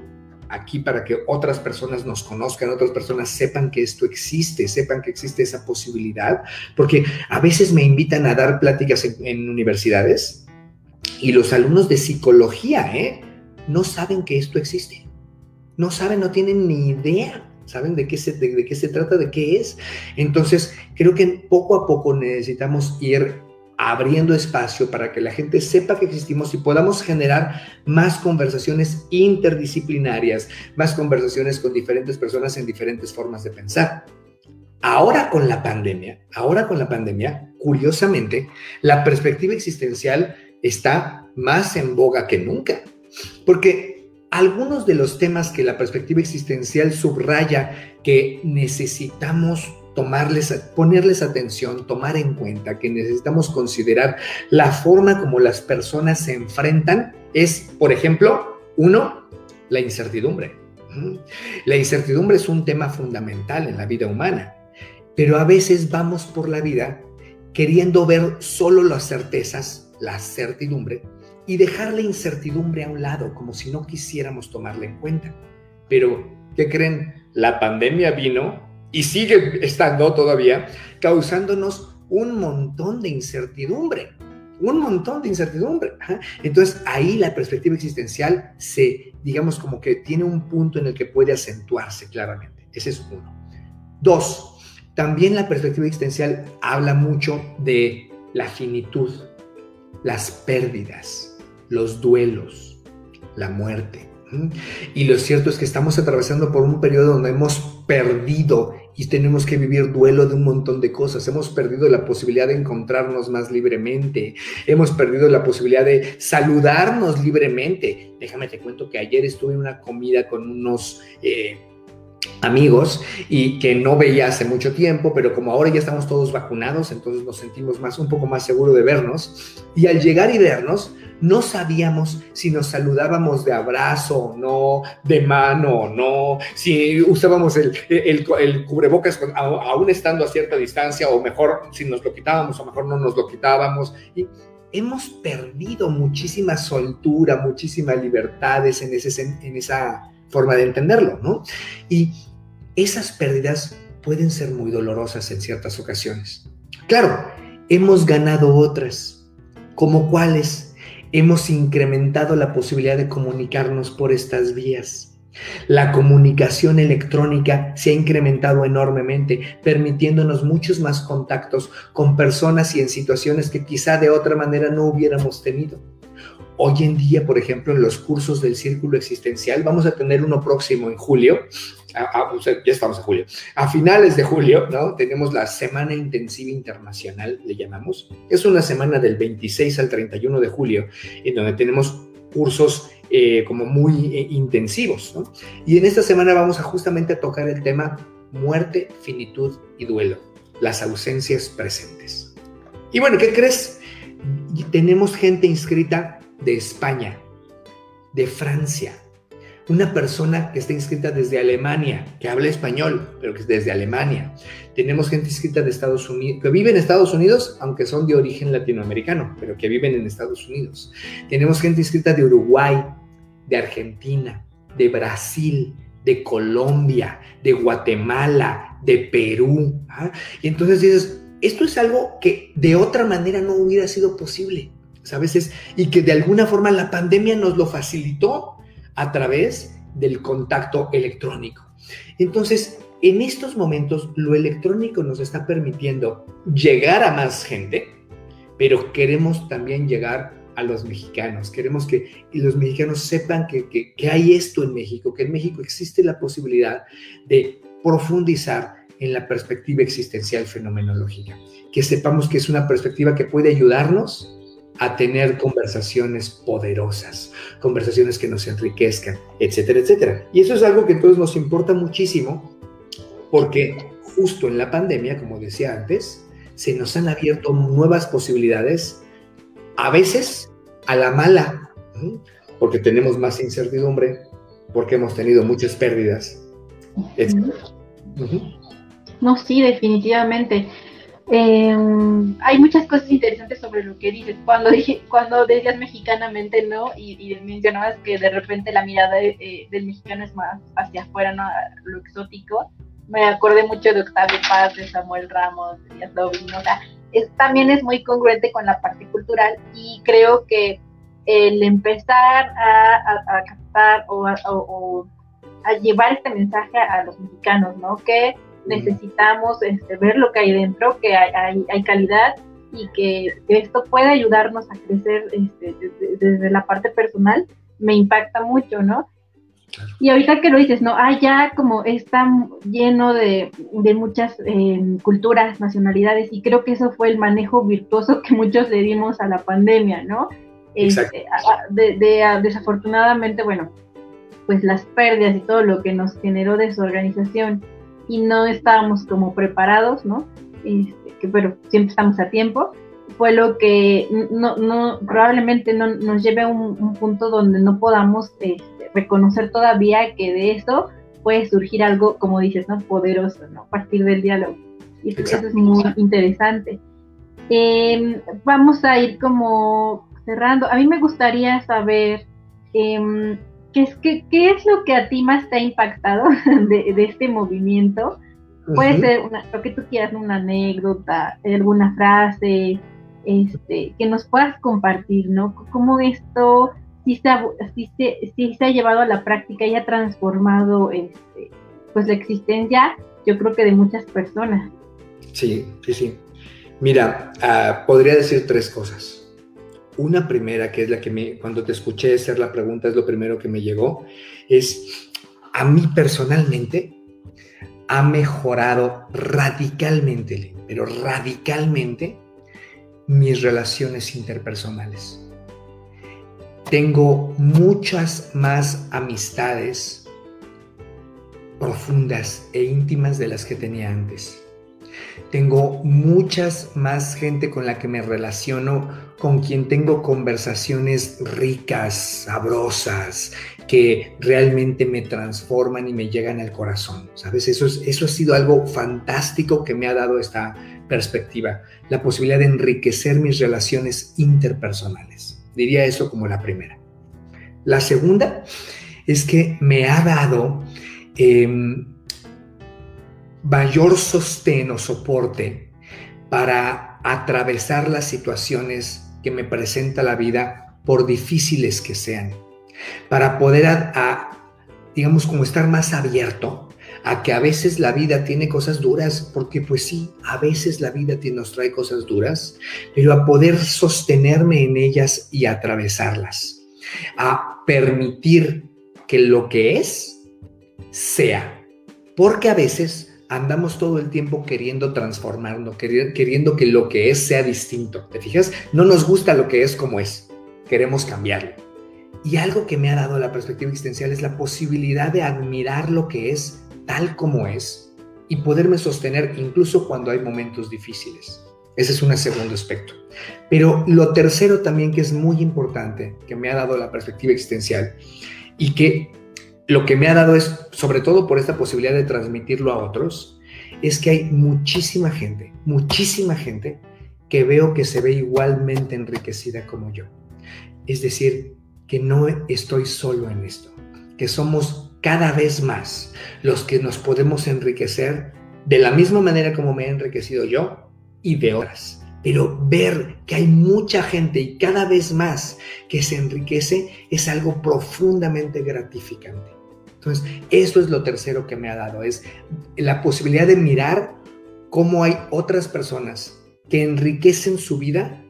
Speaker 3: aquí para que otras personas nos conozcan, otras personas sepan que esto existe, sepan que existe esa posibilidad, porque a veces me invitan a dar pláticas en, universidades y los alumnos de psicología, ¿eh? No saben que esto existe, no saben, no tienen ni idea. ¿Saben de qué, se, de qué se trata, de qué es? Entonces, creo que poco a poco necesitamos ir abriendo espacio para que la gente sepa que existimos y podamos generar más conversaciones interdisciplinarias, más conversaciones con diferentes personas en diferentes formas de pensar. Ahora con la pandemia, ahora con la pandemia, curiosamente, la perspectiva existencial está más en boga que nunca, porque algunos de los temas que la perspectiva existencial subraya que necesitamos tomarles, ponerles atención, tomar en cuenta, que necesitamos considerar la forma como las personas se enfrentan es, por ejemplo, uno, la incertidumbre. La incertidumbre es un tema fundamental en la vida humana, pero a veces vamos por la vida queriendo ver solo las certezas, la certidumbre, y dejar la incertidumbre a un lado, como si no quisiéramos tomarla en cuenta. Pero, ¿qué creen? La pandemia vino y sigue estando todavía causándonos un montón de incertidumbre, un montón de incertidumbre. Entonces ahí la perspectiva existencial se, digamos, como que tiene un punto en el que puede acentuarse claramente. Ese es uno. Dos, también la perspectiva existencial habla mucho de la finitud, las pérdidas, los duelos, la muerte. Y lo cierto es que estamos atravesando por un periodo donde hemos perdido y tenemos que vivir duelo de un montón de cosas. Hemos perdido la posibilidad de encontrarnos más libremente. Hemos perdido la posibilidad de saludarnos libremente. Déjame te cuento que ayer estuve en una comida con unos... Eh, amigos y que no veía hace mucho tiempo, pero como ahora ya estamos todos vacunados, entonces nos sentimos más un poco más seguros de vernos y al llegar y vernos no sabíamos si nos saludábamos de abrazo o no, de mano o no, si usábamos el, el, cubrebocas aún estando a cierta distancia o mejor si nos lo quitábamos o mejor no nos lo quitábamos. Y hemos perdido muchísima soltura, muchísimas libertades en, ese, en esa forma de entenderlo, ¿no? Y esas pérdidas pueden ser muy dolorosas en ciertas ocasiones. Claro, hemos ganado otras, como cuáles hemos incrementado la posibilidad de comunicarnos por estas vías. La comunicación electrónica se ha incrementado enormemente, permitiéndonos muchos más contactos con personas y en situaciones que quizá de otra manera no hubiéramos tenido. Hoy en día, por ejemplo, en los cursos del Círculo Existencial, vamos a tener uno próximo en julio, ya estamos en julio, a finales de julio, ¿no? Tenemos la Semana Intensiva Internacional, le llamamos. Es una semana del 26 al 31 de julio, en donde tenemos cursos eh, como muy eh, intensivos, ¿no? Y en esta semana vamos a justamente a tocar el tema muerte, finitud y duelo, las ausencias presentes. Y bueno, ¿qué crees? Tenemos gente inscrita de España, de Francia, una persona que está inscrita desde Alemania, que habla español, pero que es desde Alemania. Tenemos gente inscrita de Estados Unidos, que vive en Estados Unidos, aunque son de origen latinoamericano, pero que viven en Estados Unidos. Tenemos gente inscrita de Uruguay, de Argentina, de Brasil, de Colombia, de Guatemala, de Perú. ¿ah? Y entonces dices, esto es algo que de otra manera no hubiera sido posible. ¿Sabes? y que de alguna forma la pandemia nos lo facilitó a través del contacto electrónico. Entonces, en estos momentos, lo electrónico nos está permitiendo llegar a más gente, pero queremos también llegar a los mexicanos. Queremos que los mexicanos sepan que, que, hay esto en México, que en México existe la posibilidad de profundizar en la perspectiva existencial fenomenológica, que sepamos que es una perspectiva que puede ayudarnos a tener conversaciones poderosas, conversaciones que nos enriquezcan, etcétera, etcétera. Y eso es algo que a todos nos importa muchísimo porque justo en la pandemia, como decía antes, se nos han abierto nuevas posibilidades, a veces a la mala, porque tenemos más incertidumbre, porque hemos tenido muchas pérdidas, etc.
Speaker 2: No, sí, definitivamente. Eh, hay muchas cosas interesantes sobre lo que dices. Cuando dije, cuando decías mexicanamente, ¿no? Y, mencionabas que de repente la mirada del mexicano es más hacia afuera, ¿no? Lo exótico. Me acordé mucho de Octavio Paz, de Samuel Ramos, de Díaz O sea, también es muy congruente con la parte cultural y creo que el empezar a, captar o, o a llevar este mensaje a los mexicanos, ¿no? Que necesitamos este, ver lo que hay dentro, que hay, hay, calidad y que, esto puede ayudarnos a crecer este, desde, la parte personal, me impacta mucho, ¿no? Y ahorita que lo dices, ¿no? Ah, ya como está lleno de, muchas em, culturas, nacionalidades, y creo que eso fue el manejo virtuoso que muchos le dimos a la pandemia, ¿no? Este, de, desafortunadamente, bueno, pues las pérdidas y todo lo que nos generó desorganización y no estábamos como preparados, ¿no? Este, que pero siempre estamos a tiempo, fue lo que no, no probablemente no, nos lleve a un, punto donde no podamos este, reconocer todavía que de esto puede surgir algo, como dices, ¿no? Poderoso, ¿no? A partir del diálogo. Y eso es muy interesante. Em, vamos a ir como cerrando. A mí me gustaría saber em, ¿qué, es, qué, qué es lo que a ti más te ha impactado [laughs] de, de este movimiento. Puede ser una, lo que tú quieras, una anécdota, alguna frase, este, que nos puedas compartir, ¿no? Cómo esto si se, ha, se, se ha llevado a la práctica y ha transformado este, pues la existencia, yo creo que de muchas personas.
Speaker 3: Sí, sí, sí. Mira, ah, podría decir tres cosas. Una primera, que es la que me, cuando te escuché hacer la pregunta, es lo primero que me llegó, es a mí personalmente ha mejorado radicalmente, pero radicalmente, mis relaciones interpersonales. Tengo muchas más amistades profundas e íntimas de las que tenía antes. Tengo muchas más gente con la que me relaciono, con quien tengo conversaciones ricas, sabrosas, que realmente me transforman y me llegan al corazón. ¿Sabes? Eso, es, eso ha sido algo fantástico que me ha dado esta perspectiva, la posibilidad de enriquecer mis relaciones interpersonales. Diría eso como la primera. La segunda es que me ha dado em, mayor sostén o soporte para atravesar las situaciones que me presenta la vida, por difíciles que sean, para poder, digamos, como estar más abierto a que a veces la vida tiene cosas duras, porque pues sí, a veces la vida nos trae cosas duras, pero a poder sostenerme en ellas y atravesarlas, a permitir que lo que es sea, porque a veces andamos todo el tiempo queriendo transformarnos, queriendo que lo que es sea distinto. ¿Te fijas? No nos gusta lo que es como es. Queremos cambiarlo. Y algo que me ha dado la perspectiva existencial es la posibilidad de admirar lo que es tal como es y poderme sostener incluso cuando hay momentos difíciles. Ese es un segundo aspecto. Pero lo tercero también que es muy importante, que me ha dado la perspectiva existencial y que lo que me ha dado es, sobre todo por esta posibilidad de transmitirlo a otros, es que hay muchísima gente, muchísima gente que veo que se ve igualmente enriquecida como yo. Es decir, que no estoy solo en esto, que somos cada vez más los que nos podemos enriquecer de la misma manera como me he enriquecido yo y de otras. Pero ver que hay mucha gente y cada vez más que se enriquece es algo profundamente gratificante. Entonces, eso es lo tercero que me ha dado, es la posibilidad de mirar cómo hay otras personas que enriquecen su vida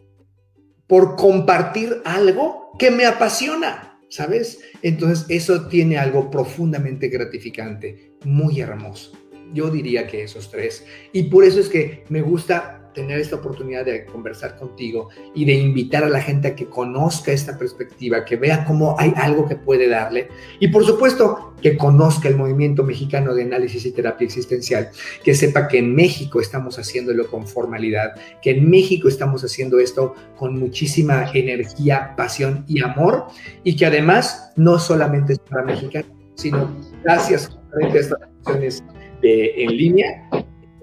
Speaker 3: por compartir algo que me apasiona, ¿sabes? Entonces, eso tiene algo profundamente gratificante, muy hermoso. Yo diría que esos tres. Y por eso es que me gusta tener esta oportunidad de conversar contigo y de invitar a la gente a que conozca esta perspectiva, que vea cómo hay algo que puede darle. Y por supuesto que conozca el movimiento mexicano de análisis y terapia existencial, que sepa que en México estamos haciéndolo con formalidad, que en México estamos haciendo esto con muchísima energía, pasión y amor y que además no solamente es para mexicanos, sino gracias a estas acciones en línea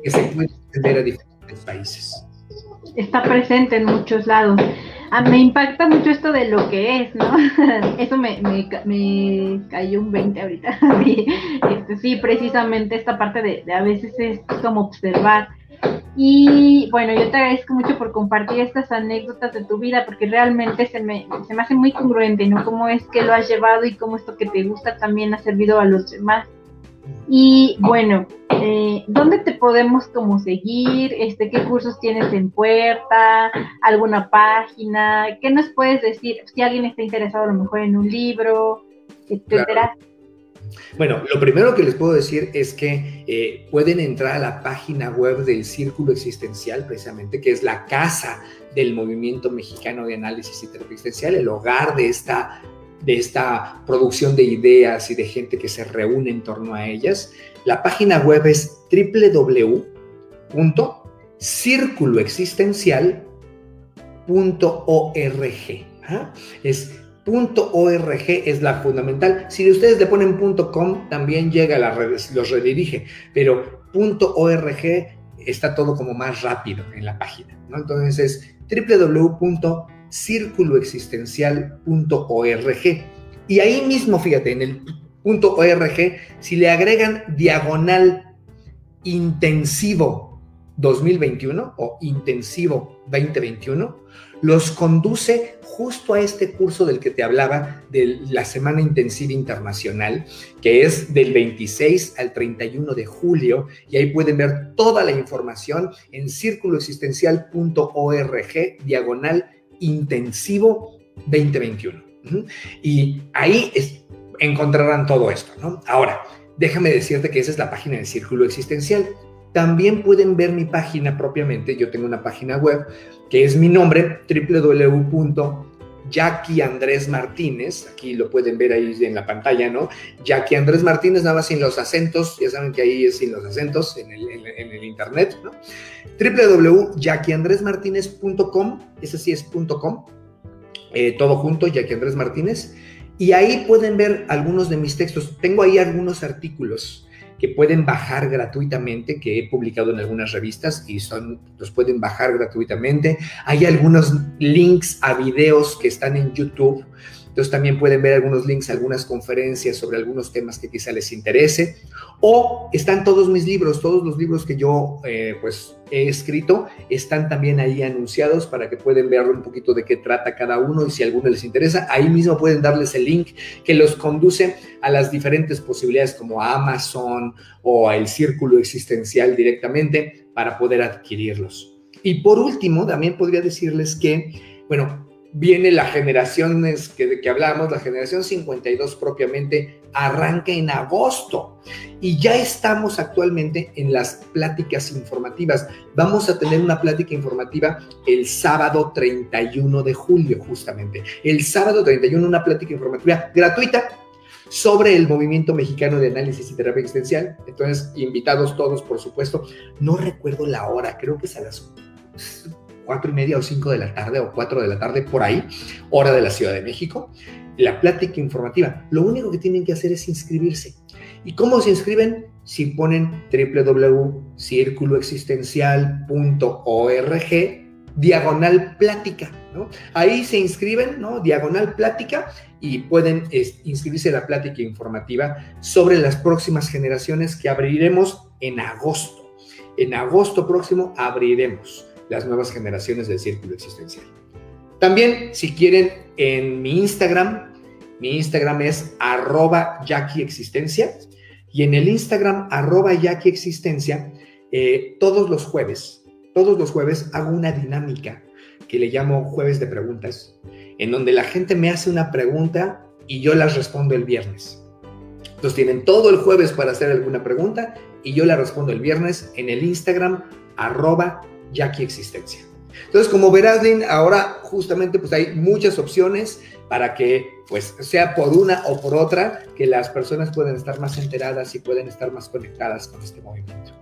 Speaker 3: que se pueden extender a diferentes países.
Speaker 2: Está presente en muchos lados. Ah, me impacta mucho esto de lo que es, ¿no? [laughs] Eso me, me, cayó un 20 ahorita. [laughs] sí, este, sí, precisamente esta parte de, a veces es como observar. Y bueno, yo te agradezco mucho por compartir estas anécdotas de tu vida, porque realmente se me, se me hace muy congruente, ¿no? Cómo es que lo has llevado y cómo esto que te gusta también ha servido a los demás. Y bueno, eh, ¿dónde te podemos como seguir? Este, ¿Qué cursos tienes en puerta? ¿Alguna página? ¿Qué nos puedes decir si alguien está interesado a lo mejor en un libro, etcétera?
Speaker 3: Bueno, lo primero que les puedo decir es que eh, pueden entrar a la página web del Círculo Existencial, precisamente, que es la casa del movimiento mexicano de análisis y terapia existencial, el hogar de esta de esta producción de ideas y de gente que se reúne en torno a ellas. La página web es www.circuloexistencial.org. ¿ah? Es .org es la fundamental. Si ustedes le ponen .com, también llega a las redes, los redirige, pero .org está todo como más rápido en la página. ¿no? Entonces es www.circuloexistencial.org. Y ahí mismo, fíjate, en el .org, si le agregan diagonal intensivo 2021 o intensivo 2021, los conduce justo a este curso del que te hablaba de la Semana Intensiva Internacional, que es del 26 al 31 de julio, y ahí pueden ver toda la información en círculoexistencial.org, diagonal intensivo 2021. Y ahí encontrarán todo esto, ¿no? Ahora, déjame decirte que esa es la página del Círculo Existencial. También pueden ver mi página propiamente, yo tengo una página web que es mi nombre, Martínez, aquí lo pueden ver ahí en la pantalla, ¿no? Jackie Andrés Martínez, nada más sin los acentos, ya saben que ahí es sin los acentos en el, internet, ¿no? www.jackieandresmartinez.com, ese sí es .com, eh, todo junto, Jackie Andrés Martínez, y ahí pueden ver algunos de mis textos. Tengo ahí algunos artículos que pueden bajar gratuitamente, que he publicado en algunas revistas y son, los pueden bajar gratuitamente. Hay algunos links a videos que están en YouTube. Entonces también pueden ver algunos links, algunas conferencias sobre algunos temas que quizá les interese. O están todos mis libros, todos los libros que yo eh, pues he escrito, están también ahí anunciados para que pueden ver un poquito de qué trata cada uno y si alguno les interesa, ahí mismo pueden darles el link que los conduce a las diferentes posibilidades como a Amazon o al círculo existencial directamente para poder adquirirlos. Y por último, también podría decirles que, bueno, viene la generación que, de que hablamos, la generación 52 propiamente, arranca en agosto y ya estamos actualmente en las pláticas informativas. Vamos a tener una plática informativa el sábado 31 de julio, justamente. El sábado 31, una plática informativa gratuita sobre el movimiento mexicano de análisis y terapia existencial. Entonces, invitados todos, por supuesto. No recuerdo la hora, creo que es a las cuatro y media o cinco de la tarde o cuatro de la tarde por ahí, hora de la Ciudad de México, la plática informativa. Lo único que tienen que hacer es inscribirse. ¿Y cómo se inscriben? Si ponen www.circuloexistencial.org diagonal plática. Ahí se inscriben, ¿no? Diagonal plática y pueden inscribirse a la plática informativa sobre las próximas generaciones que abriremos en agosto. En agosto próximo abriremos las nuevas generaciones del círculo existencial. También, si quieren, en mi Instagram, mi Instagram es arroba Existencia, y en el Instagram arroba Existencia, eh, todos los jueves, todos los jueves hago una dinámica que le llamo jueves de preguntas, en donde la gente me hace una pregunta y yo las respondo el viernes. Entonces tienen todo el jueves para hacer alguna pregunta y yo la respondo el viernes en el Instagram arroba Jackie Existencia. Entonces, como verás, Lynn, ahora justamente pues hay muchas opciones para que pues sea por una o por otra que las personas puedan estar más enteradas y pueden estar más conectadas con este movimiento.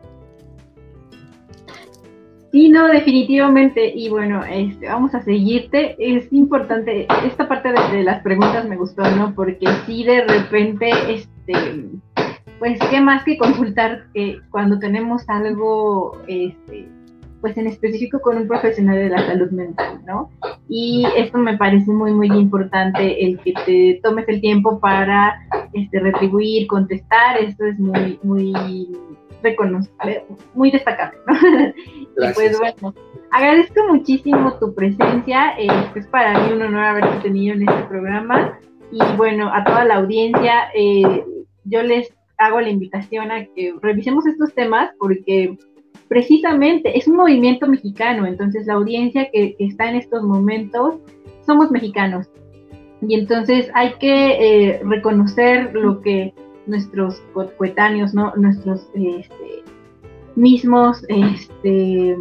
Speaker 2: Sí, no, definitivamente. Y bueno, este, vamos a seguirte. Es importante, esta parte de, las preguntas me gustó, ¿no? Porque si de repente, este, pues, ¿qué más que consultar que cuando tenemos algo, este, pues en específico con un profesional de la salud mental, ¿no? Y esto me parece muy, muy importante, el que te tomes el tiempo para este, retribuir, contestar, esto es muy, muy reconocible, muy destacable, ¿no? [laughs] Y pues bueno, agradezco muchísimo tu presencia, este, es para mí un honor haberte tenido en este programa y bueno, a toda la audiencia, eh, yo les hago la invitación a que revisemos estos temas porque precisamente es un movimiento mexicano, entonces la audiencia que, está en estos momentos somos mexicanos. Y entonces hay que eh, reconocer lo que nuestros coetáneos, ¿no? nuestros este, mismos este,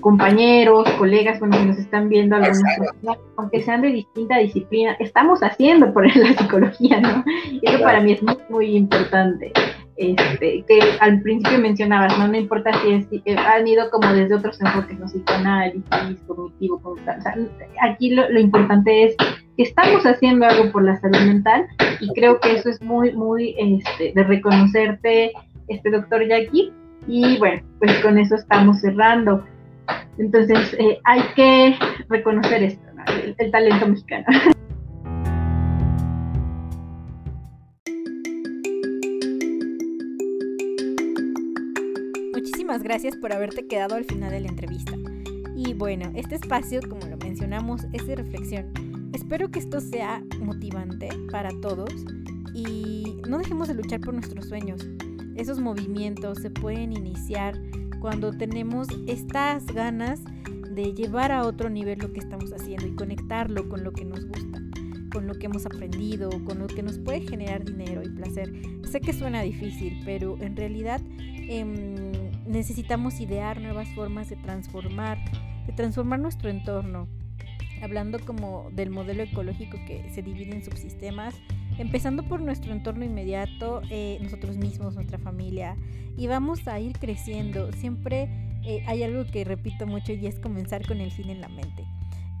Speaker 2: compañeros, colegas, bueno, que nos están viendo, algunos aunque sean de distinta disciplina, estamos haciendo por [laughs] la psicología, ¿no? Eso para mí es muy, muy importante. Este, que al principio mencionabas, ¿no? No importa si eh, han ido como desde otros enfoques, ¿no? Psicoanálisis, cognitivo, o sea, aquí lo, lo, importante es que estamos haciendo algo por la salud mental y creo que eso es muy, muy este, de reconocerte, este doctor Jackie. Y bueno, pues con eso estamos cerrando. Entonces, eh, hay que reconocer esto, el, talento mexicano. [laughs]
Speaker 1: Muchísimas gracias por haberte quedado al final de la entrevista. Y bueno, este espacio, como lo mencionamos, es de reflexión. Espero que esto sea motivante para todos y no dejemos de luchar por nuestros sueños. Esos movimientos se pueden iniciar cuando tenemos estas ganas de llevar a otro nivel lo que estamos haciendo y conectarlo con lo que nos gusta, con lo que hemos aprendido, con lo que nos puede generar dinero y placer. Sé que suena difícil, pero en realidad em, necesitamos idear nuevas formas de transformar, de transformar nuestro entorno. Hablando como del modelo ecológico que se divide en subsistemas, empezando por nuestro entorno inmediato, eh, nosotros mismos, nuestra familia, y vamos a ir creciendo. Siempre eh, hay algo que repito mucho y es comenzar con el fin en la mente.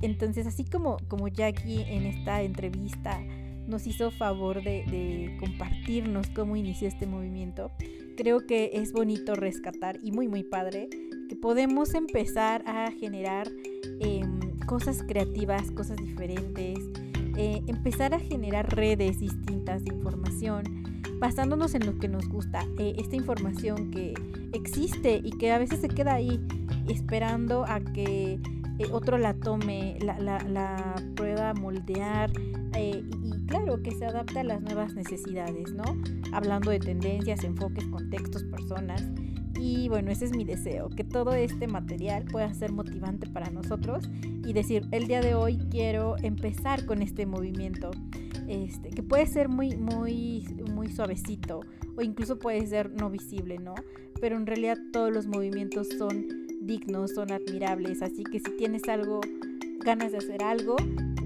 Speaker 1: Entonces, así como, como Jackie en esta entrevista nos hizo favor de, compartirnos cómo inició este movimiento, creo que es bonito rescatar y muy, muy padre que podemos empezar a generar em, cosas creativas, cosas diferentes, eh, empezar a generar redes distintas de información, basándonos en lo que nos gusta, eh, esta información que existe y que a veces se queda ahí esperando a que eh, otro la tome, la, la, pueda moldear y, y, claro que se adapte a las nuevas necesidades, ¿no? Hablando de tendencias, enfoques, contextos, personas. Y bueno, ese es mi deseo, que todo este material pueda ser motivante para nosotros y decir, el día de hoy quiero empezar con este movimiento, este, que puede ser muy, muy, muy suavecito o incluso puede ser no visible, ¿no? Pero en realidad todos los movimientos son dignos, son admirables, así que si tienes algo, ganas de hacer algo,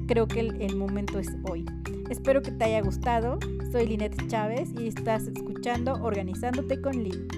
Speaker 1: creo que el, momento es hoy. Espero que te haya gustado, soy Linette Chávez y estás escuchando Organizándote con Lin.